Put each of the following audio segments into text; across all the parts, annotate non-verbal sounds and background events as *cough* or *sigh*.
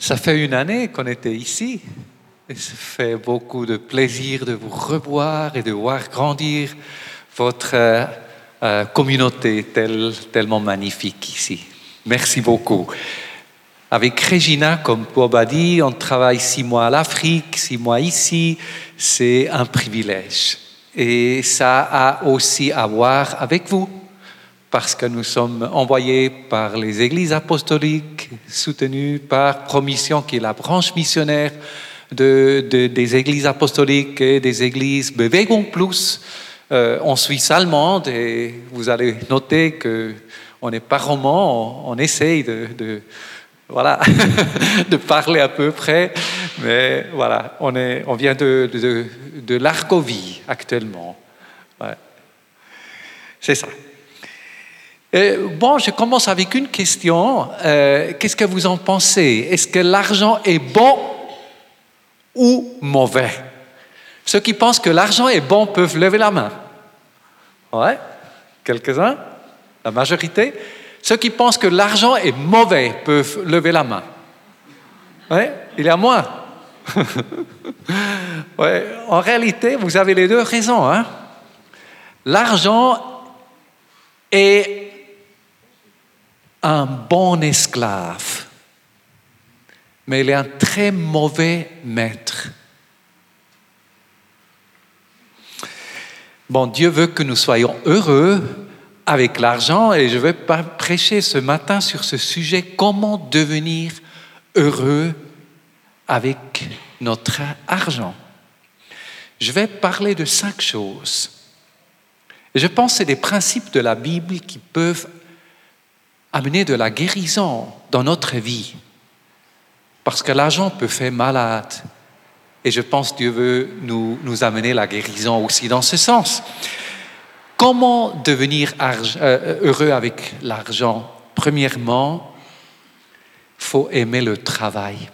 Ça fait une année qu'on était ici. Et ça fait beaucoup de plaisir de vous revoir et de voir grandir votre euh, euh, communauté tellement magnifique ici. Merci beaucoup. Avec Regina, comme Bob a dit, on travaille six mois à l'Afrique, six mois ici. C'est un privilège. Et ça a aussi à voir avec vous parce que nous sommes envoyés par les églises apostoliques, soutenus par Promission, qui est la branche missionnaire de, des églises apostoliques et des églises Bewegung Plus euh, en Suisse allemande. Et vous allez noter que on n'est pas roman, on, essaye de, voilà, *laughs* de parler à peu près, mais voilà, on, est, on vient de, de, de l'Arcovie actuellement. C'est ça. Euh, bon, je commence avec une question. Euh, qu'est-ce que vous en pensez? Est-ce que l'argent est bon ou mauvais? Ceux qui pensent que l'argent est bon peuvent lever la main. Ouais, quelques-uns, la majorité. Ceux qui pensent que l'argent est mauvais peuvent lever la main. Ouais, il y a moins. *laughs* ouais, en réalité, vous avez les deux raisons. Hein? L'argent est un bon esclave, mais il est un très mauvais maître. Bon, Dieu veut que nous soyons heureux avec l'argent et je vais prêcher ce matin sur ce sujet, comment devenir heureux avec notre argent? Je vais parler de cinq choses. je pense que c'est des principes de la Bible qui peuvent amener de la guérison dans notre vie. Parce que l'argent peut faire malade. Et je pense que Dieu veut nous, nous amener la guérison aussi dans ce sens. Comment devenir euh, heureux avec l'argent? Premièrement, faut aimer le travail.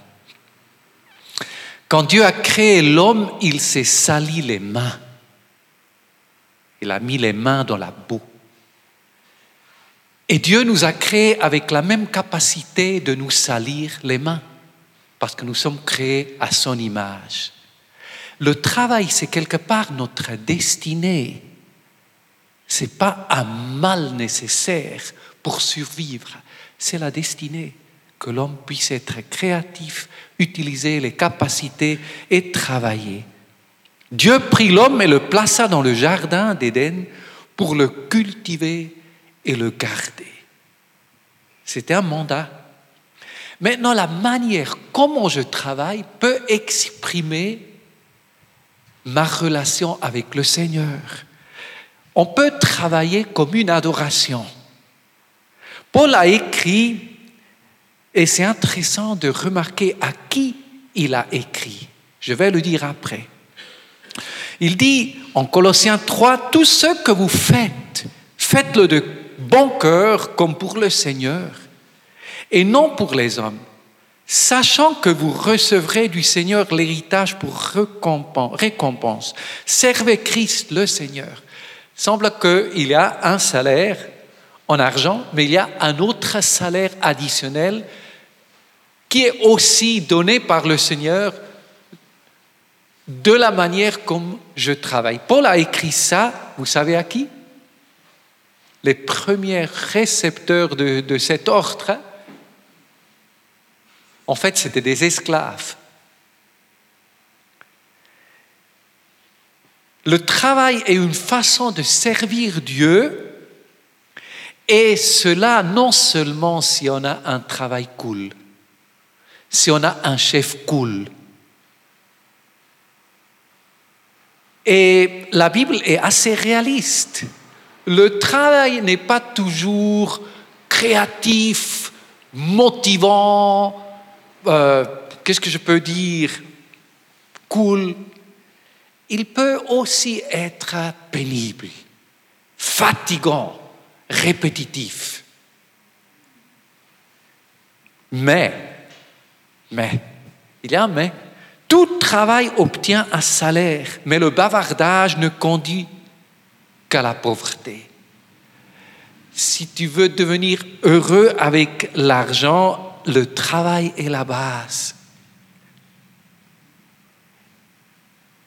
Quand Dieu a créé l'homme, il s'est sali les mains. Il a mis les mains dans la boue. Et Dieu nous a créés avec la même capacité de nous salir les mains, parce que nous sommes créés à son image. Le travail, c'est quelque part notre destinée. Ce n'est pas un mal nécessaire pour survivre, c'est la destinée que l'homme puisse être créatif, utiliser les capacités et travailler. Dieu prit l'homme et le plaça dans le jardin d'Éden pour le cultiver et le garder. C'était un mandat. Maintenant, la manière comment je travaille peut exprimer ma relation avec le Seigneur. On peut travailler comme une adoration. Paul a écrit, et c'est intéressant de remarquer à qui il a écrit. Je vais le dire après. Il dit en Colossiens 3, tout ce que vous faites, faites-le de bon cœur comme pour le Seigneur et non pour les hommes, sachant que vous recevrez du Seigneur l'héritage pour récompense. Servez Christ le Seigneur. Semble qu'il y a un salaire en argent, mais il y a un autre salaire additionnel qui est aussi donné par le Seigneur de la manière comme je travaille. Paul a écrit ça, vous savez à qui? Les premiers récepteurs de, cet ordre, en fait, c'était des esclaves. Le travail est une façon de servir Dieu, et cela non seulement si on a un travail cool, si on a un chef cool. Et la Bible est assez réaliste le travail n'est pas toujours créatif, motivant, euh, qu'est-ce que je peux dire, cool. Il peut aussi être pénible, fatigant, répétitif. Mais, mais, il y a un mais. Tout travail obtient un salaire, mais le bavardage ne conduit qu'à la pauvreté. Si tu veux devenir heureux avec l'argent, le travail est la base.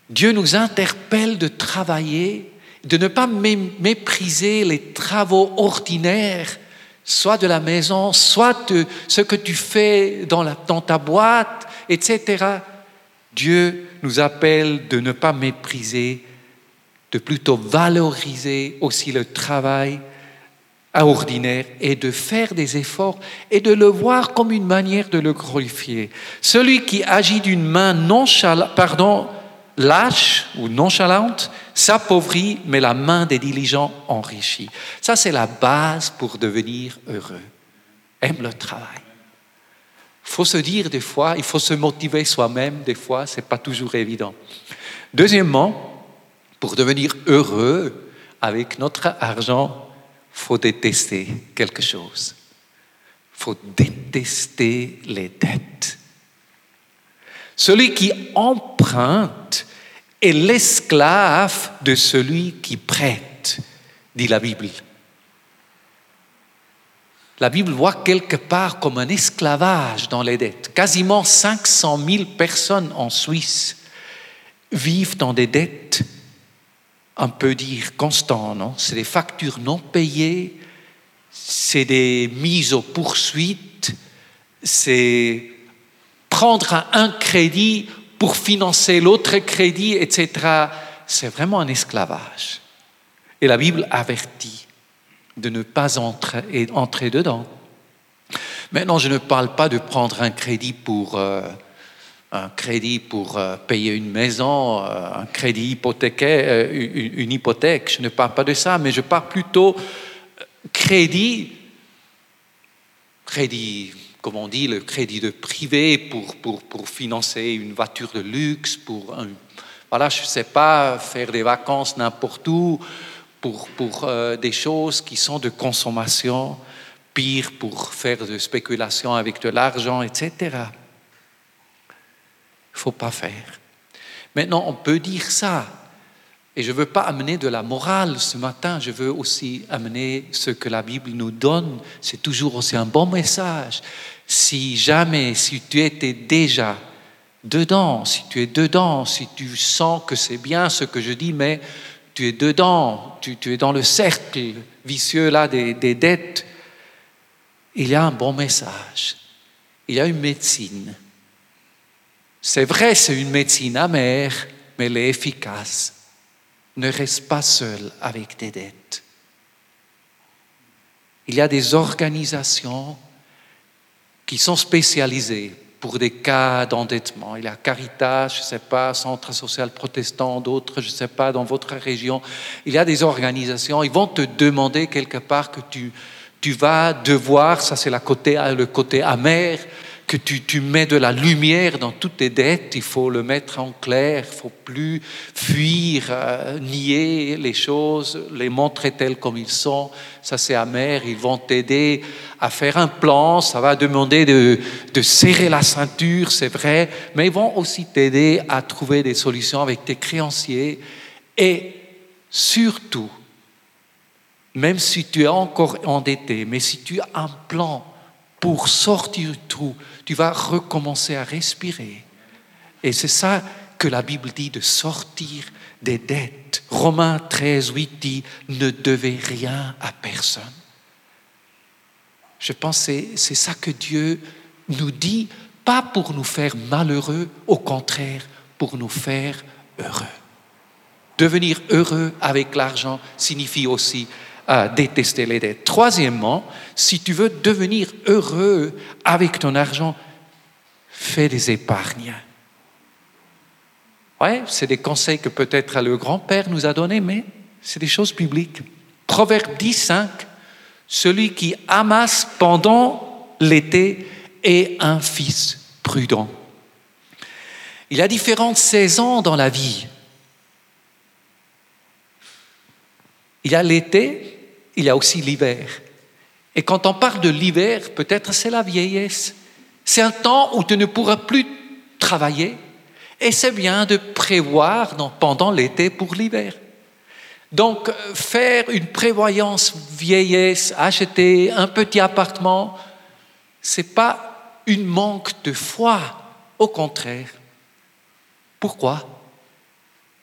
Dieu nous interpelle de travailler, de ne pas mépriser les travaux ordinaires, soit de la maison, soit de ce que tu fais dans, dans ta boîte, etc. Dieu nous appelle de ne pas mépriser, de plutôt valoriser aussi le travail ordinaire et de faire des efforts et de le voir comme une manière de le glorifier. Celui qui agit d'une main nonchalante, pardon, lâche ou nonchalante s'appauvrit, mais la main des diligents enrichit. Ça, c'est la base pour devenir heureux. Aime le travail. Il faut se dire des fois, il faut se motiver soi-même des fois, ce n'est pas toujours évident. Deuxièmement, pour devenir heureux avec notre argent, faut détester quelque chose. faut détester les dettes. Celui qui emprunte est l'esclave de celui qui prête, dit la Bible. La Bible voit quelque part comme un esclavage dans les dettes. Quasiment 500 000 personnes en Suisse vivent dans des dettes on peut dire constant, non? C'est des factures non payées, c'est des mises aux poursuites, c'est prendre un crédit pour financer l'autre crédit, etc. C'est vraiment un esclavage. Et la Bible avertit de ne pas entrer, entrer dedans. Maintenant, je ne parle pas de prendre un crédit pour... Euh, un crédit pour euh, payer une maison, euh, un crédit hypothécaire, euh, une hypothèque. Je ne parle pas de ça, mais je parle plutôt crédit, crédit, comme on dit, le crédit de privé pour, pour, pour financer une voiture de luxe, pour voilà, je ne sais pas, faire des vacances n'importe où, pour, pour des choses qui sont de consommation, pire pour faire de spéculation avec de l'argent, etc ne faut pas faire. Maintenant, on peut dire ça. Et je ne veux pas amener de la morale ce matin, je veux aussi amener ce que la Bible nous donne. C'est toujours aussi un bon message. Si jamais, si tu étais déjà dedans, si tu es dedans, si tu sens que c'est bien ce que je dis, mais tu es dedans, tu, es dans le cercle vicieux là des, des dettes, il y a un bon message. Il y a une médecine c'est vrai, c'est une médecine amère, mais elle est efficace. Ne reste pas seul avec tes dettes. Il y a des organisations qui sont spécialisées pour des cas d'endettement. Il y a Caritas, je ne sais pas, Centre social protestant, d'autres, je ne sais pas, dans votre région. Il y a des organisations, ils vont te demander quelque part que tu, tu vas devoir, ça c'est le côté amer, que tu, mets de la lumière dans toutes tes dettes, il faut le mettre en clair, il faut plus fuir, euh, nier les choses, les montrer telles comme ils sont. Ça c'est amer, ils vont t'aider à faire un plan, ça va demander de, de serrer la ceinture, c'est vrai, mais ils vont aussi t'aider à trouver des solutions avec tes créanciers et surtout, même si tu es encore endetté, mais si tu as un plan pour sortir du trou, tu vas recommencer à respirer. Et c'est ça que la Bible dit de sortir des dettes. Romains 13, 8 dit ne devez rien à personne. Je pense que c'est ça que Dieu nous dit, pas pour nous faire malheureux, au contraire, pour nous faire heureux. Devenir heureux avec l'argent signifie aussi à détester les dettes. Troisièmement, si tu veux devenir heureux avec ton argent, fais des épargnes. Ouais, c'est des conseils que peut-être le grand-père nous a donnés, mais c'est des choses publiques. Proverbe 10, 5, celui qui amasse pendant l'été est un fils prudent. Il y a différentes saisons dans la vie. Il y a l'été, il y a aussi l'hiver. Et quand on parle de l'hiver, peut-être c'est la vieillesse. C'est un temps où tu ne pourras plus travailler. Et c'est bien de prévoir pendant l'été pour l'hiver. Donc, faire une prévoyance vieillesse, acheter un petit appartement, c'est pas une manque de foi. Au contraire. Pourquoi?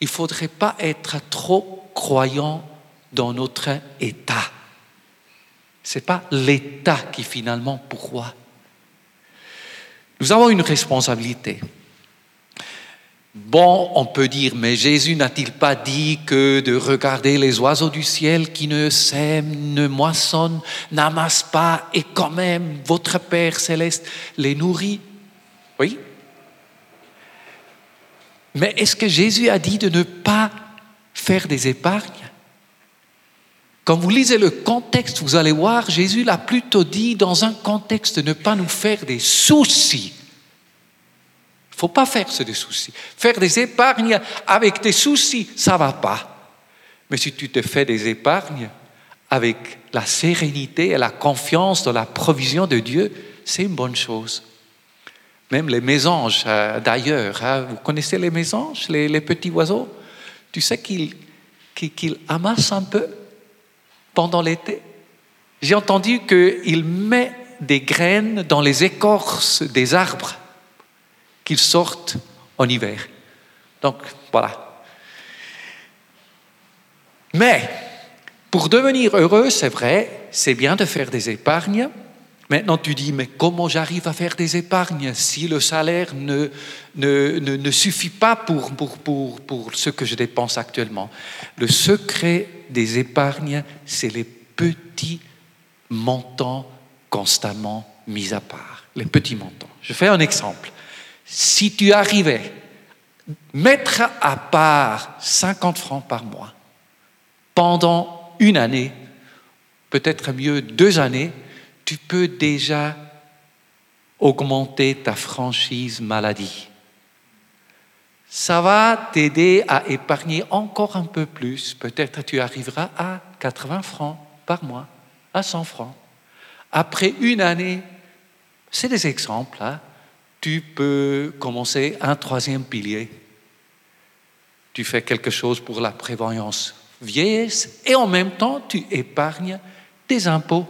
Il faudrait pas être trop croyant dans notre état. Ce n'est pas l'état qui finalement pourquoi. Nous avons une responsabilité. Bon, on peut dire, mais Jésus n'a-t-il pas dit que de regarder les oiseaux du ciel qui ne sèment, ne moissonnent, n'amassent pas, et quand même votre Père céleste les nourrit? Oui. Mais est-ce que Jésus a dit de ne pas faire des épargnes? Quand vous lisez le contexte, vous allez voir, Jésus l'a plutôt dit dans un contexte de ne pas nous faire des soucis il ne faut pas faire ce des soucis. Faire des épargnes avec des soucis, ça ne va pas. Mais si tu te fais des épargnes avec la sérénité et la confiance dans la provision de Dieu, c'est une bonne chose. Même les mésanges, euh, d'ailleurs, hein, vous connaissez les mésanges, les, petits oiseaux? Tu sais qu'ils amassent un peu? Pendant l'été J'ai entendu qu'ils mettent des graines dans les écorces des arbres qu'ils sortent en hiver. Donc voilà. Mais pour devenir heureux, c'est vrai, c'est bien de faire des épargnes. Maintenant, tu dis, mais comment j'arrive à faire des épargnes si le salaire ne, ne, ne, suffit pas pour, pour, pour, pour ce que je dépense actuellement? Le secret des épargnes, c'est les petits montants constamment mis à part. Les petits montants. Je fais un exemple si tu arrivais à mettre à part 50 francs par mois pendant une année, peut-être mieux deux années, tu peux déjà augmenter ta franchise maladie. Ça va t'aider à épargner encore un peu plus. Peut-être tu arriveras à 80 francs par mois, à 100 francs. Après une année, c'est des exemples, hein, tu peux commencer un troisième pilier. Tu fais quelque chose pour la prévoyance vieillesse et en même temps tu épargnes des impôts.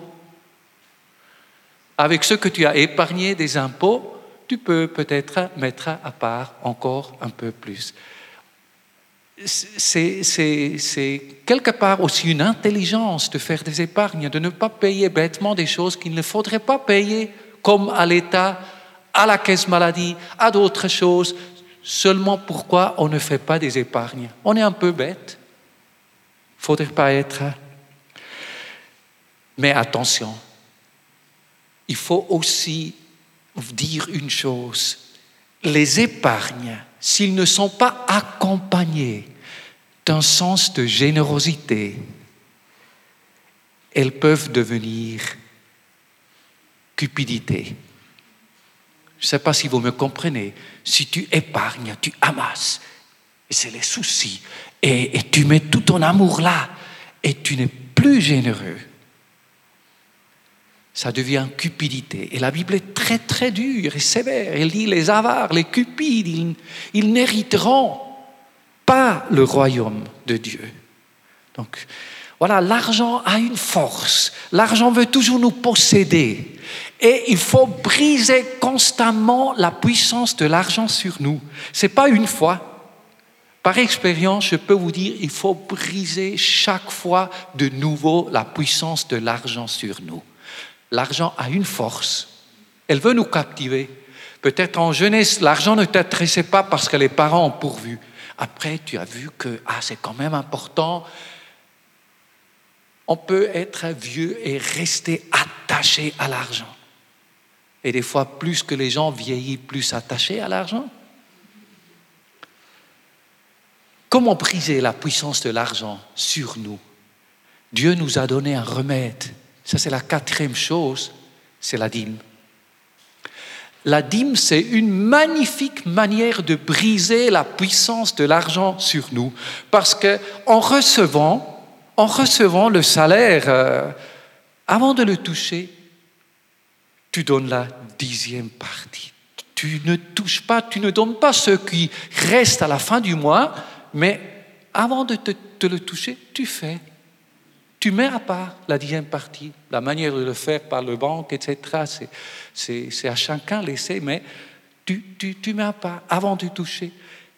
Avec ce que tu as épargné des impôts, tu peux peut-être mettre à part encore un peu plus. C'est quelque part aussi une intelligence de faire des épargnes, de ne pas payer bêtement des choses qu'il ne faudrait pas payer, comme à l'État à la caisse maladie, à d'autres choses. Seulement pourquoi on ne fait pas des épargnes? On est un peu bête. Faudrait pas être. Mais attention, il faut aussi dire une chose. Les épargnes, s'ils ne sont pas accompagnés d'un sens de générosité, elles peuvent devenir cupidité. Je ne sais pas si vous me comprenez. Si tu épargnes, tu amasses. C'est les soucis. Et, tu mets tout ton amour là. Et tu n'es plus généreux. Ça devient cupidité. Et la Bible est très très dure et sévère. Elle dit les avares, les cupides, ils, n'hériteront pas le royaume de Dieu. Donc, voilà, l'argent a une force. L'argent veut toujours nous posséder. Et il faut briser constamment la puissance de l'argent sur nous. Ce n'est pas une fois. Par expérience, je peux vous dire, il faut briser chaque fois de nouveau la puissance de l'argent sur nous. L'argent a une force. Elle veut nous captiver. Peut-être en jeunesse, l'argent ne t'intéressait pas parce que les parents ont pourvu. Après, tu as vu que ah, c'est quand même important on peut être vieux et rester attaché à l'argent. Et des fois, plus que les gens vieillissent, plus attachés à l'argent. Comment briser la puissance de l'argent sur nous? Dieu nous a donné un remède. Ça, c'est la quatrième chose, c'est la dîme. La dîme, c'est une magnifique manière de briser la puissance de l'argent sur nous. Parce qu'en recevant, en recevant le salaire, euh, avant de le toucher, tu donnes la dixième partie. Tu ne touches pas, tu ne donnes pas ce qui reste à la fin du mois, mais avant de te, le toucher, tu fais. Tu mets à part la dixième partie. La manière de le faire par le banque, etc., c'est à chacun laissé, mais tu, tu, tu mets à part avant de toucher.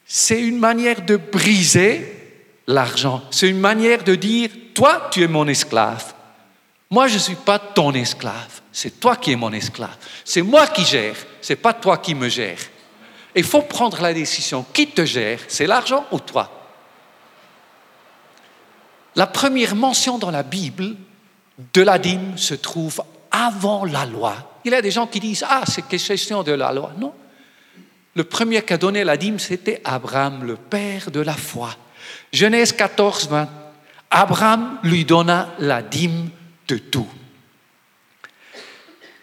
C'est une manière de briser l'argent. C'est une manière de dire, toi, tu es mon esclave. Moi, je ne suis pas ton esclave. C'est toi qui es mon esclave. C'est moi qui gère. C'est pas toi qui me gère. Il faut prendre la décision. Qui te gère? C'est l'argent ou toi? La première mention dans la Bible de la dîme se trouve avant la loi. Il y a des gens qui disent Ah, c'est question de la loi. Non. Le premier qui a donné la dîme, c'était Abraham, le père de la foi. Genèse 14, 20. Abraham lui donna la dîme de tout.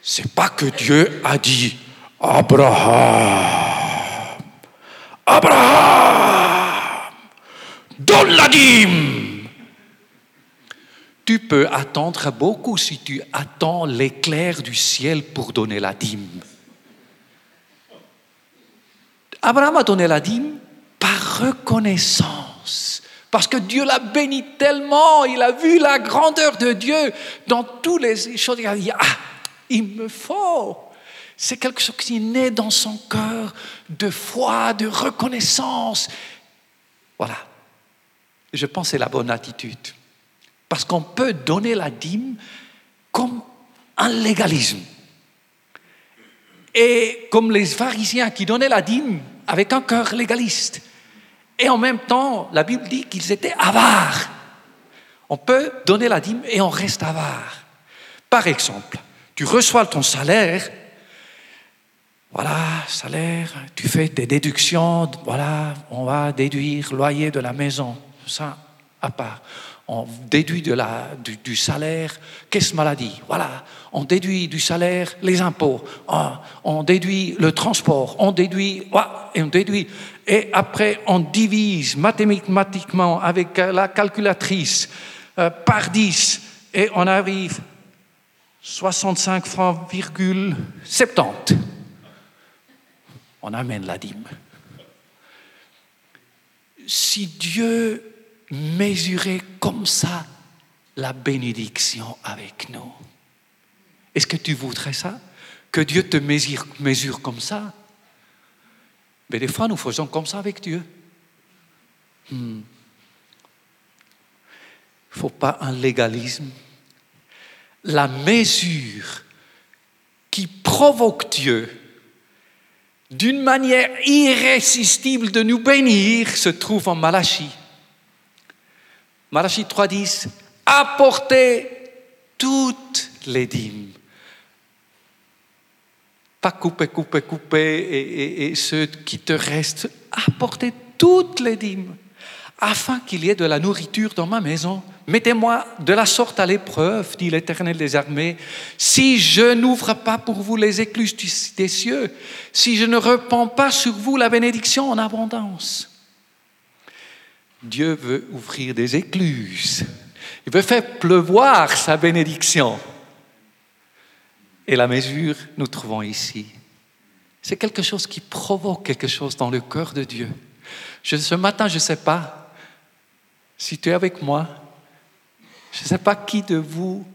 C'est pas que Dieu a dit Abraham, Abraham, donne la dîme. Tu peux attendre beaucoup si tu attends l'éclair du ciel pour donner la dîme. Abraham a donné la dîme par reconnaissance, parce que Dieu l'a béni tellement, il a vu la grandeur de Dieu dans toutes les choses. Il a dit, ah, il me faut. C'est quelque chose qui naît dans son cœur de foi, de reconnaissance. Voilà. Je pense que c'est la bonne attitude. Parce qu'on peut donner la dîme comme un légalisme. Et comme les pharisiens qui donnaient la dîme avec un cœur légaliste. Et en même temps, la Bible dit qu'ils étaient avares. On peut donner la dîme et on reste avare. Par exemple, tu reçois ton salaire, voilà, salaire, tu fais des déductions, voilà, on va déduire loyer de la maison, ça à part on déduit de la, du, salaire caisse maladie, voilà, on déduit du salaire les impôts, ah, on, déduit le transport, on déduit, et on déduit, et après on divise mathématiquement avec la calculatrice euh, par 10 et on arrive 65 francs, 70. On amène la dîme. Si Dieu mesurer comme ça la bénédiction avec nous. Est-ce que tu voudrais ça? Que Dieu te mesure, comme ça? Mais des fois, nous faisons comme ça avec Dieu. Il hmm. ne faut pas un légalisme. La mesure qui provoque Dieu d'une manière irrésistible de nous bénir se trouve en Malachie. Malachie 3.10, apportez toutes les dîmes. Pas couper, couper, couper, et, ceux qui te restent, apportez toutes les dîmes, afin qu'il y ait de la nourriture dans ma maison. Mettez-moi de la sorte à l'épreuve, dit l'Éternel des armées, si je n'ouvre pas pour vous les écluses des cieux, si je ne repens pas sur vous la bénédiction en abondance. Dieu veut ouvrir des écluses. Il veut faire pleuvoir sa bénédiction. Et la mesure, nous trouvons ici. C'est quelque chose qui provoque quelque chose dans le cœur de Dieu. ce matin, je ne sais pas si tu es avec moi. Je ne sais pas qui de vous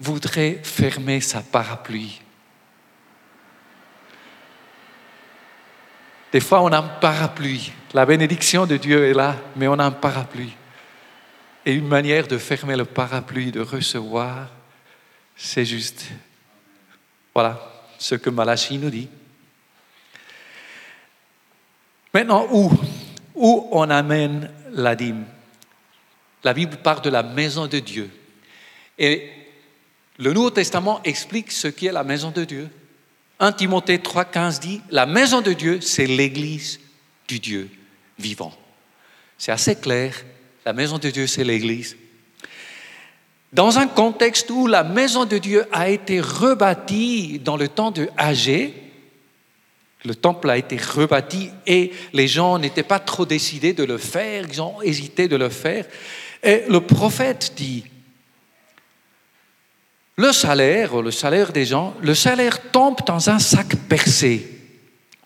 voudrait fermer sa parapluie. Des fois, on a un parapluie. La bénédiction de Dieu est là, mais on a un parapluie. Et une manière de fermer le parapluie, de recevoir, c'est juste, voilà, ce que Malachie nous dit. Maintenant, où Où on amène la dîme? La Bible parle de la maison de Dieu. Et le Nouveau Testament explique ce qu'est la maison de Dieu. 1 Timothée 3,15 dit La maison de Dieu, c'est l'église du Dieu vivant. C'est assez clair. La maison de Dieu, c'est l'église. Dans un contexte où la maison de Dieu a été rebâtie dans le temps de Agé, le temple a été rebâti et les gens n'étaient pas trop décidés de le faire, ils ont hésité de le faire. Et le prophète dit, le salaire, le salaire des gens, le salaire tombe dans un sac percé.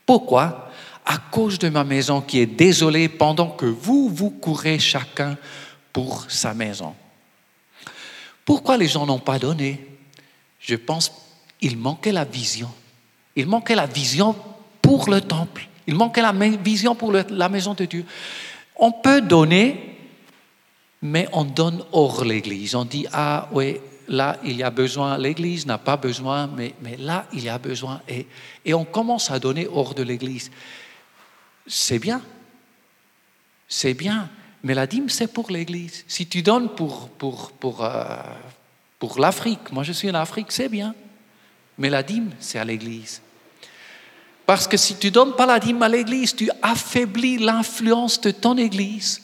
Pourquoi? À cause de ma maison qui est désolée pendant que vous, vous courez chacun pour sa maison. Pourquoi les gens n'ont pas donné? Je pense qu'il manquait la vision. Il manquait la vision pour le temple. Il manquait la vision pour la maison de Dieu. On peut donner, mais on donne hors l'Église. On dit, ah oui, là, il y a besoin, l'Église n'a pas besoin, mais, mais, là, il y a besoin. Et, et on commence à donner hors de l'Église. C'est bien, c'est bien, mais la dîme, c'est pour l'Église. Si tu donnes pour, pour, pour, euh, pour l'Afrique, moi je suis en Afrique, c'est bien, mais la dîme, c'est à l'Église. Parce que si tu donnes pas la dîme à l'Église, tu affaiblis l'influence de ton Église.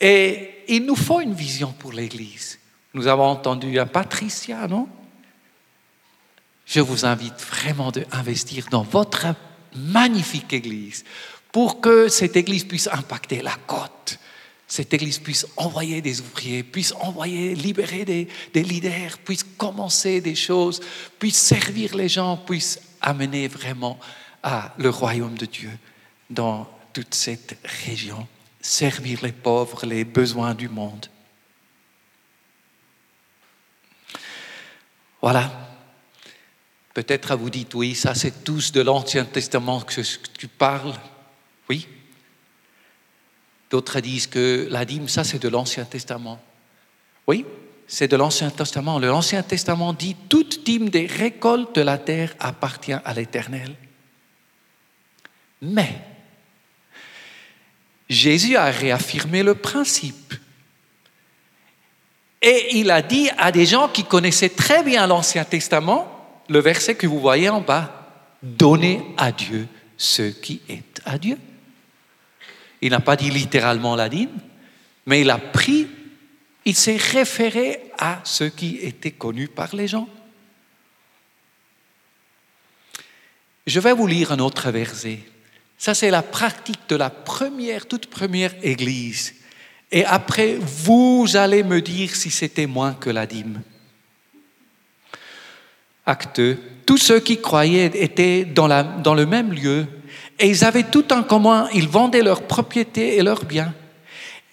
Et il nous faut une vision pour l'Église. Nous avons entendu un Patricia, non? Je vous invite vraiment à investir dans votre magnifique Église pour que cette Église puisse impacter la côte, cette Église puisse envoyer des ouvriers, puisse envoyer, libérer des, des leaders, puisse commencer des choses, puisse servir les gens, puisse amener vraiment à le royaume de Dieu dans toute cette région, servir les pauvres, les besoins du monde. Voilà. Peut-être vous dites, oui, ça c'est tous de l'Ancien Testament que tu parles. Oui. D'autres disent que la dîme, ça c'est de l'Ancien Testament. Oui, c'est de l'Ancien Testament. L'Ancien Testament dit toute dîme des récoltes de la terre appartient à l'Éternel. Mais Jésus a réaffirmé le principe. Et il a dit à des gens qui connaissaient très bien l'Ancien Testament, le verset que vous voyez en bas, donnez à Dieu ce qui est à Dieu. Il n'a pas dit littéralement la dîme, mais il a pris il s'est référé à ce qui était connu par les gens. Je vais vous lire un autre verset. Ça, c'est la pratique de la première, toute première église. Et après, vous allez me dire si c'était moins que la dîme. Acte Tous ceux qui croyaient étaient dans le même lieu et ils avaient tout en commun. Ils vendaient leurs propriétés et leurs biens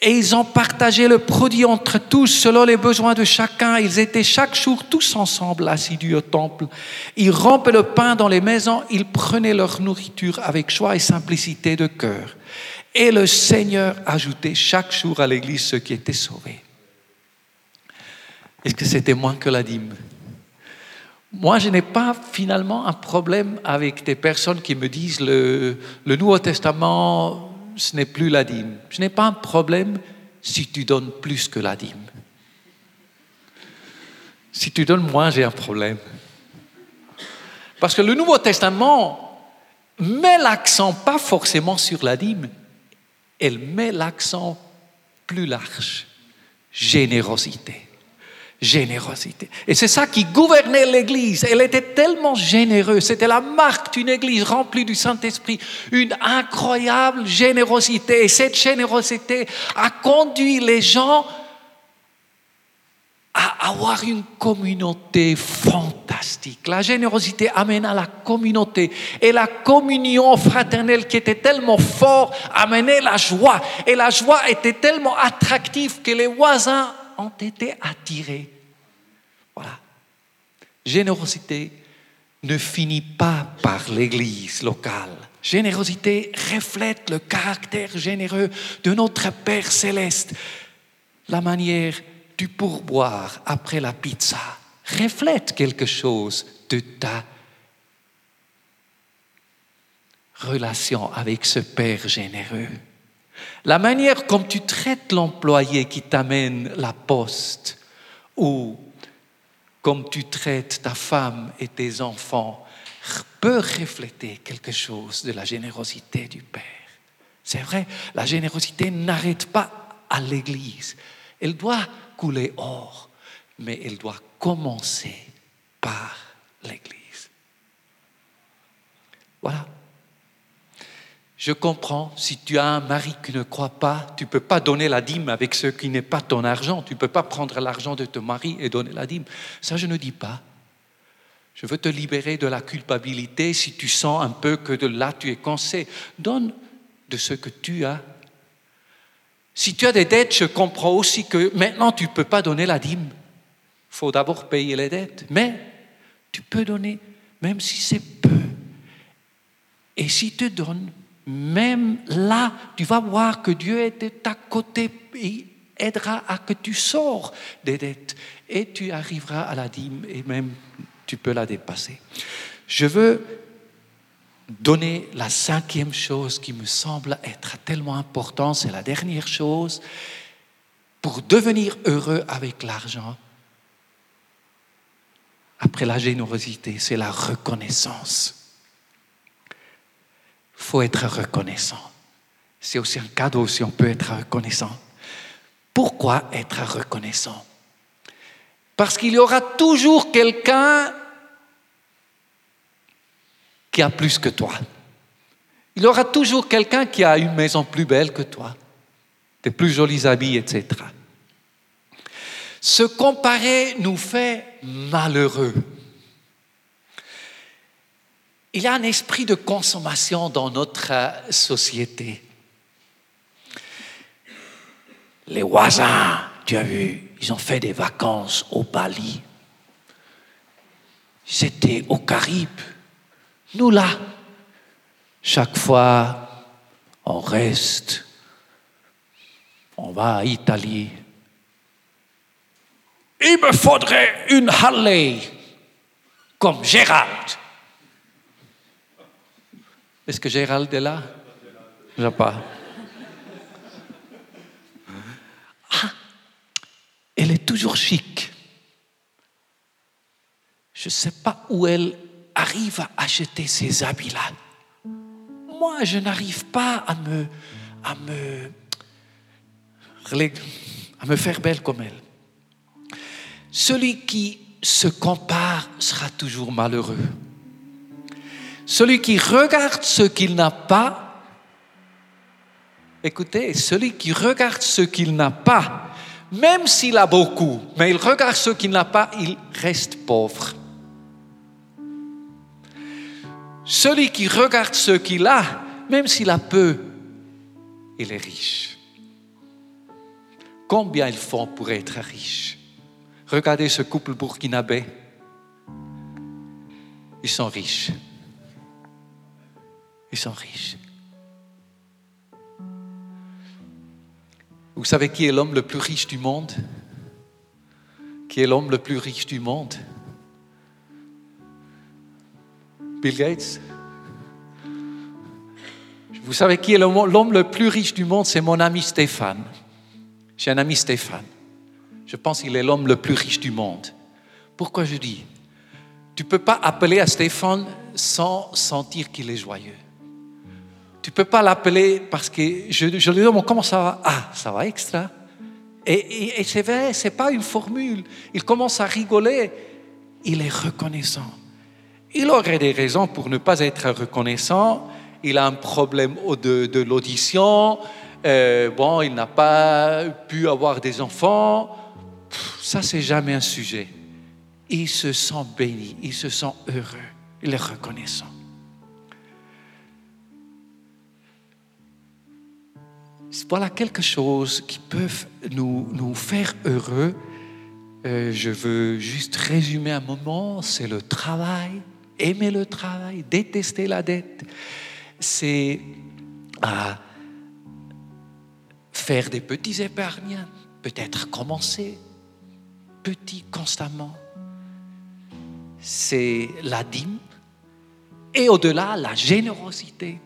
et ils ont partagé le produit entre tous selon les besoins de chacun. Ils étaient chaque jour tous ensemble assidus au temple. Ils rompaient le pain dans les maisons. Ils prenaient leur nourriture avec joie et simplicité de cœur. Et le Seigneur ajoutait chaque jour à l'Église ceux qui étaient sauvés. Est-ce que c'était moins que la dîme? Moi, je n'ai pas finalement un problème avec des personnes qui me disent le, le Nouveau Testament ce n'est plus la dîme. Je n'ai pas un problème si tu donnes plus que la dîme. Si tu donnes moins, j'ai un problème. Parce que le Nouveau Testament met l'accent pas forcément sur la dîme, elle met l'accent plus large, générosité générosité. Et c'est ça qui gouvernait l'Église. Elle était tellement généreuse. C'était la marque d'une Église remplie du Saint-Esprit. Une incroyable générosité. Et cette générosité a conduit les gens à avoir une communauté fantastique. La générosité amène à la communauté. Et la communion fraternelle qui était tellement forte amenait la joie. Et la joie était tellement attractive que les voisins ont été attirés. Voilà. Générosité ne finit pas par l'Église locale. Générosité reflète le caractère généreux de notre Père céleste. La manière du pourboire après la pizza reflète quelque chose de ta relation avec ce Père généreux. La manière comme tu traites l'employé qui t'amène la poste ou comme tu traites ta femme et tes enfants peut refléter quelque chose de la générosité du Père. C'est vrai, la générosité n'arrête pas à l'Église. Elle doit couler hors, mais elle doit commencer par l'Église. Voilà. Je comprends, si tu as un mari qui ne croit pas, tu ne peux pas donner la dîme avec ce qui n'est pas ton argent. Tu ne peux pas prendre l'argent de ton mari et donner la dîme. Ça, je ne dis pas. Je veux te libérer de la culpabilité si tu sens un peu que de là tu es coincé. Donne de ce que tu as. Si tu as des dettes, je comprends aussi que maintenant tu ne peux pas donner la dîme. Il faut d'abord payer les dettes. Mais tu peux donner, même si c'est peu. Et si tu donnes, même là, tu vas voir que Dieu est de ta côté et aidera à que tu sors des dettes. Et tu arriveras à la dîme et même tu peux la dépasser. Je veux donner la cinquième chose qui me semble être tellement importante, c'est la dernière chose, pour devenir heureux avec l'argent, après la générosité, c'est la reconnaissance. Il faut être reconnaissant. C'est aussi un cadeau si on peut être reconnaissant. Pourquoi être reconnaissant? Parce qu'il y aura toujours quelqu'un qui a plus que toi. Il y aura toujours quelqu'un qui a une maison plus belle que toi, des plus jolis habits, etc. Se comparer nous fait malheureux. Il y a un esprit de consommation dans notre société. Les voisins, tu as vu, ils ont fait des vacances au Bali. C'était au Caraïbes. Nous là, chaque fois, on reste, on va à Italie, il me faudrait une Harley comme Gérald. Est-ce que Gérald est là? Je pas. Ah, elle est toujours chic. Je ne sais pas où elle arrive à acheter ces habits-là. Moi, je n'arrive pas à me, faire belle comme elle. Celui qui se compare sera toujours malheureux. Celui qui regarde ce qu'il n'a pas, écoutez, celui qui regarde ce qu'il n'a pas, même s'il a beaucoup, mais il regarde ce qu'il n'a pas, il reste pauvre. Celui qui regarde ce qu'il a, même s'il a peu, il est riche. Combien ils font pour être riche Regardez ce couple burkinabé. Ils sont riches. Ils sont riches. Vous savez qui est l'homme le plus riche du monde? Qui est l'homme le plus riche du monde? Bill Gates Vous savez qui est l'homme le plus riche du monde C'est mon ami Stéphane. J'ai un ami Stéphane. Je pense qu'il est l'homme le plus riche du monde. Pourquoi je dis? Tu ne peux pas appeler à Stéphane sans sentir qu'il est joyeux. Tu ne peux pas l'appeler parce que je, lui demande comment ça va? Ah, ça va extra. Et, et c'est vrai, ce n'est pas une formule. Il commence à rigoler. Il est reconnaissant. Il aurait des raisons pour ne pas être reconnaissant. Il a un problème de, l'audition. Euh, bon, il n'a pas pu avoir des enfants ça, c'est jamais un sujet. Il se sent béni, il se sent heureux, il est reconnaissant. Voilà quelque chose qui peut nous, nous faire heureux. Euh, je veux juste résumer un moment, c'est le travail, aimer le travail, détester la dette. C'est à faire des petits épargnants, peut-être commencer petit constamment. C'est la dîme et au-delà la générosité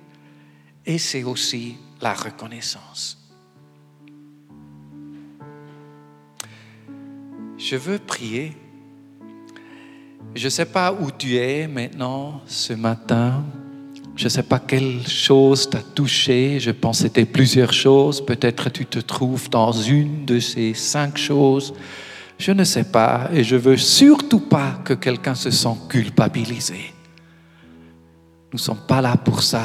et c'est aussi la reconnaissance. Je veux prier. Je ne sais pas où tu es maintenant ce matin. Je ne sais pas quelle chose t'a touché. Je pense que c'était plusieurs choses. Peut-être tu te trouves dans une de ces cinq choses. Je ne sais pas et je veux surtout pas que quelqu'un se sente culpabilisé. Nous ne sommes pas là pour ça.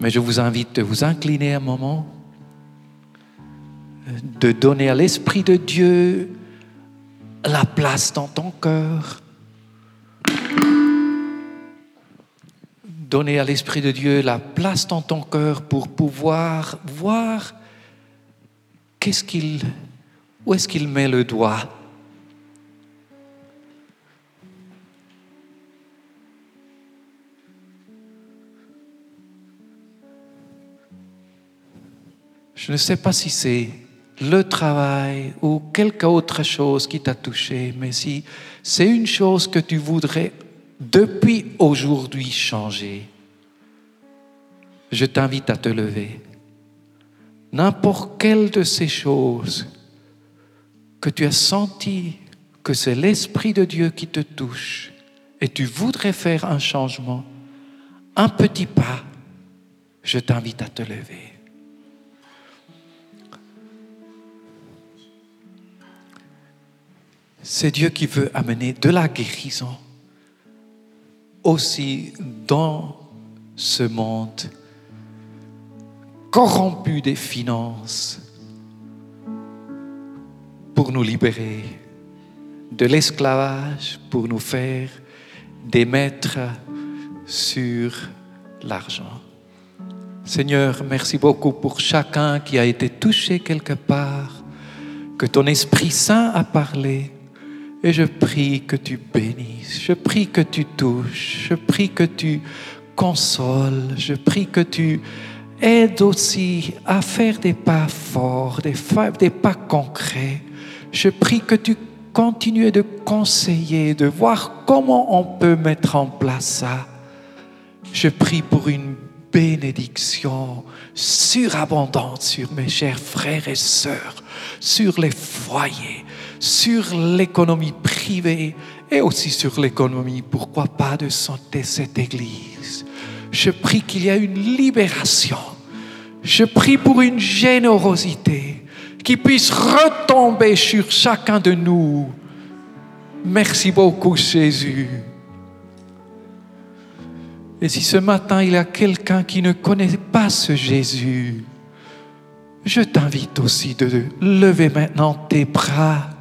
Mais je vous invite de vous incliner un moment, de donner à l'Esprit de Dieu la place dans ton cœur, donner à l'Esprit de Dieu la place dans ton cœur pour pouvoir voir qu'est-ce qu'il, où est-ce qu'il met le doigt. Je ne sais pas si c'est le travail ou quelque autre chose qui t'a touché, mais si c'est une chose que tu voudrais depuis aujourd'hui changer, je t'invite à te lever. N'importe quelle de ces choses que tu as senti que c'est l'Esprit de Dieu qui te touche et tu voudrais faire un changement, un petit pas, je t'invite à te lever. C'est Dieu qui veut amener de la guérison aussi dans ce monde corrompu des finances pour nous libérer de l'esclavage, pour nous faire des maîtres sur l'argent. Seigneur, merci beaucoup pour chacun qui a été touché quelque part, que ton Esprit Saint a parlé et je prie que tu bénisses, je prie que tu touches, je prie que tu consoles, je prie que tu aides aussi à faire des pas forts, des, des pas concrets. Je prie que tu continues de conseiller, de voir comment on peut mettre en place ça. Je prie pour une bénédiction surabondante sur mes chers frères et sœurs, sur les foyers, sur l'économie privée et aussi sur l'économie, pourquoi pas, de santé cette Église. Je prie qu'il y ait une libération. Je prie pour une générosité qui puisse retomber sur chacun de nous. Merci beaucoup Jésus. Et si ce matin il y a quelqu'un qui ne connaît pas ce Jésus, je t'invite aussi de lever maintenant tes bras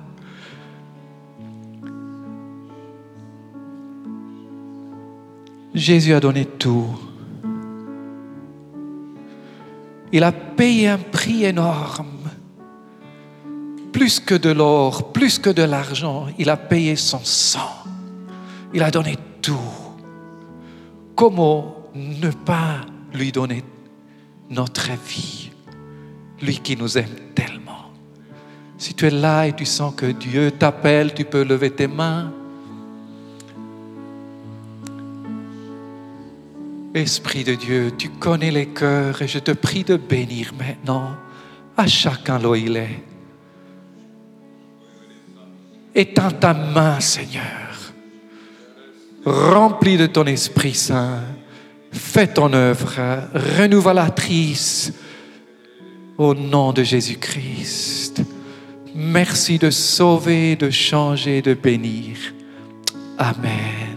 Jésus a donné tout. Il a payé un prix énorme. Plus que de l'or, plus que de l'argent, il a payé son sang. Il a donné tout. Comment ne pas lui donner notre vie, lui qui nous aime tellement. Si tu es là et tu sens que Dieu t'appelle, tu peux lever tes mains. Esprit de Dieu, tu connais les cœurs et je te prie de bénir maintenant à chacun là il. Étends ta main, Seigneur. Remplis de ton Esprit Saint. Fais ton œuvre renouvelatrice au nom de Jésus-Christ. Merci de sauver, de changer, de bénir. Amen.